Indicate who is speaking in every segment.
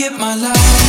Speaker 1: get my
Speaker 2: life.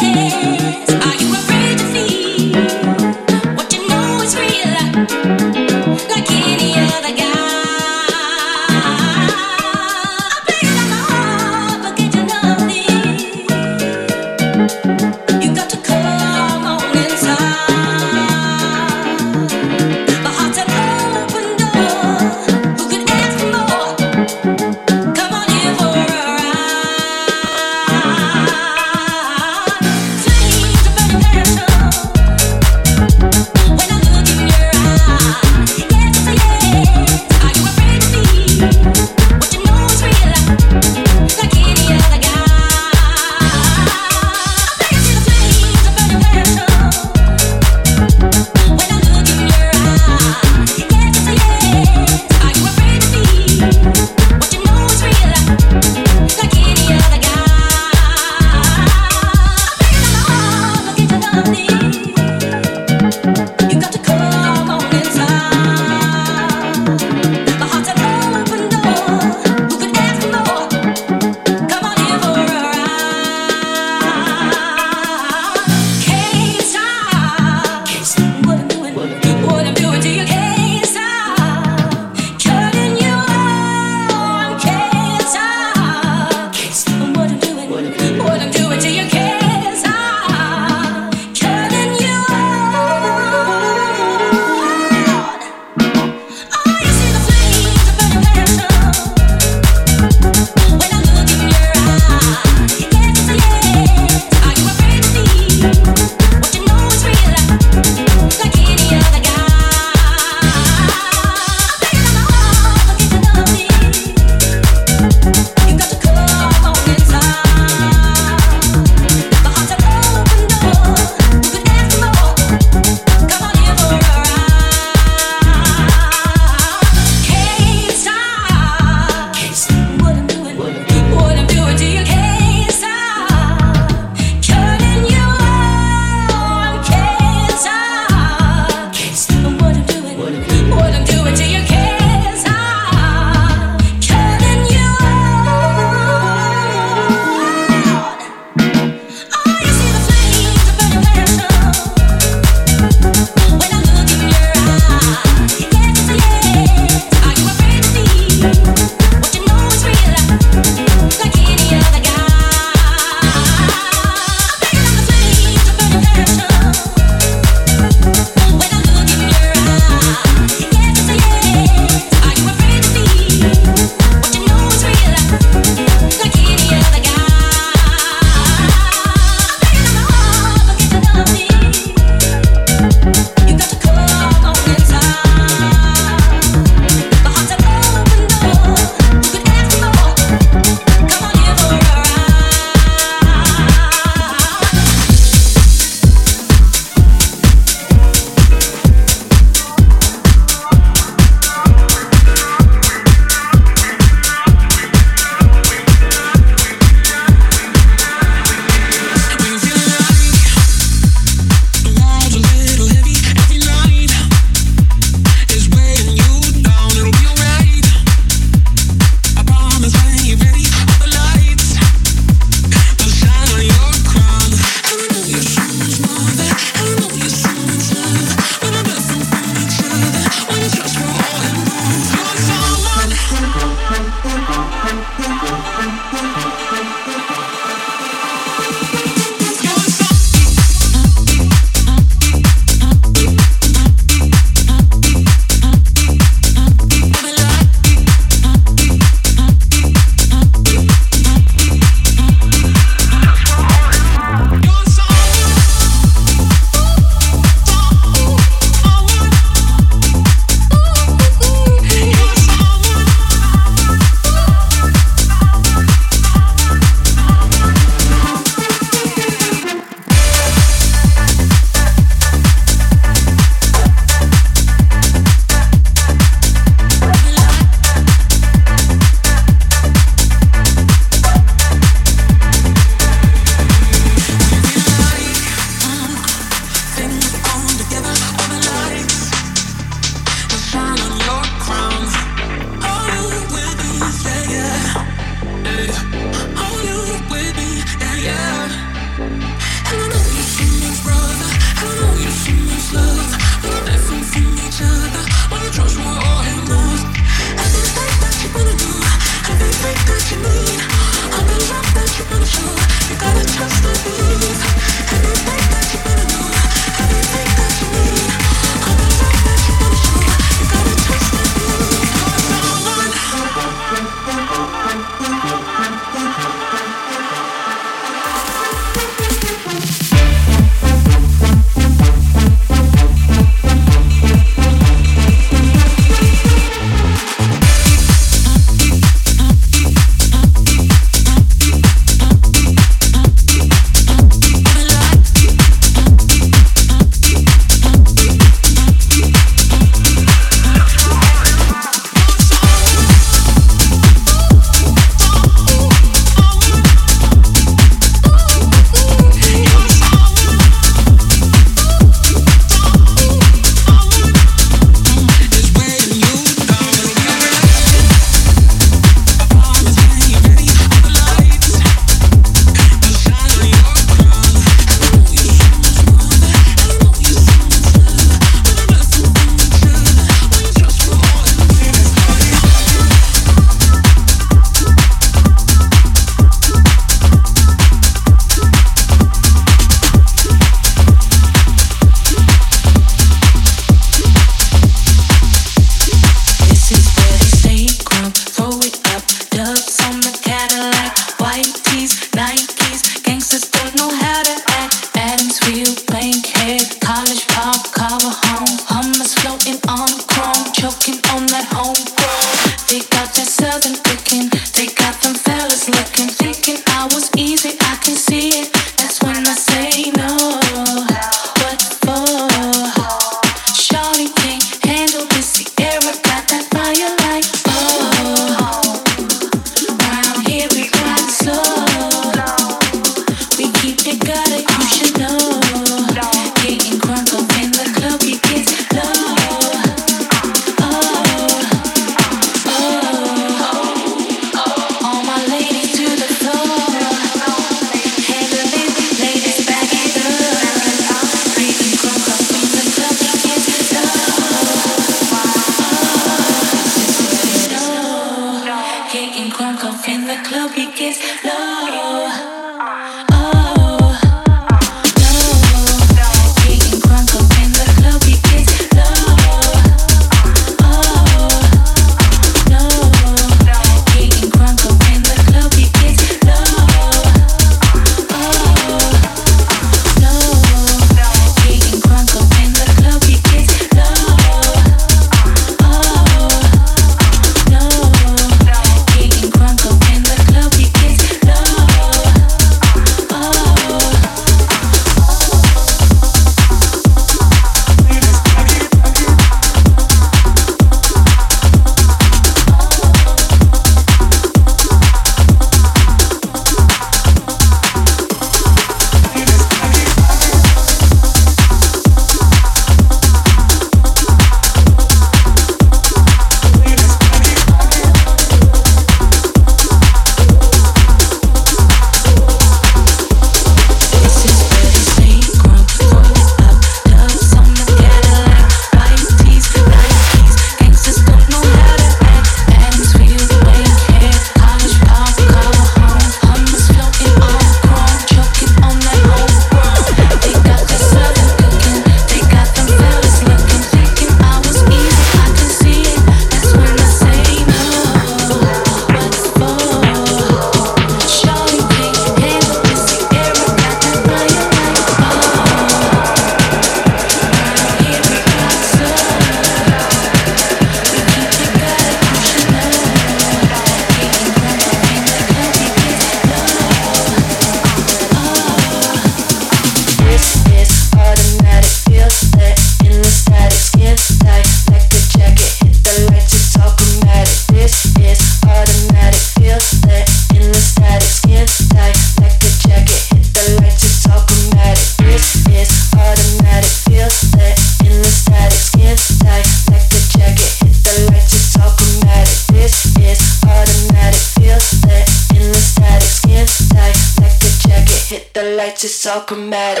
Speaker 3: It's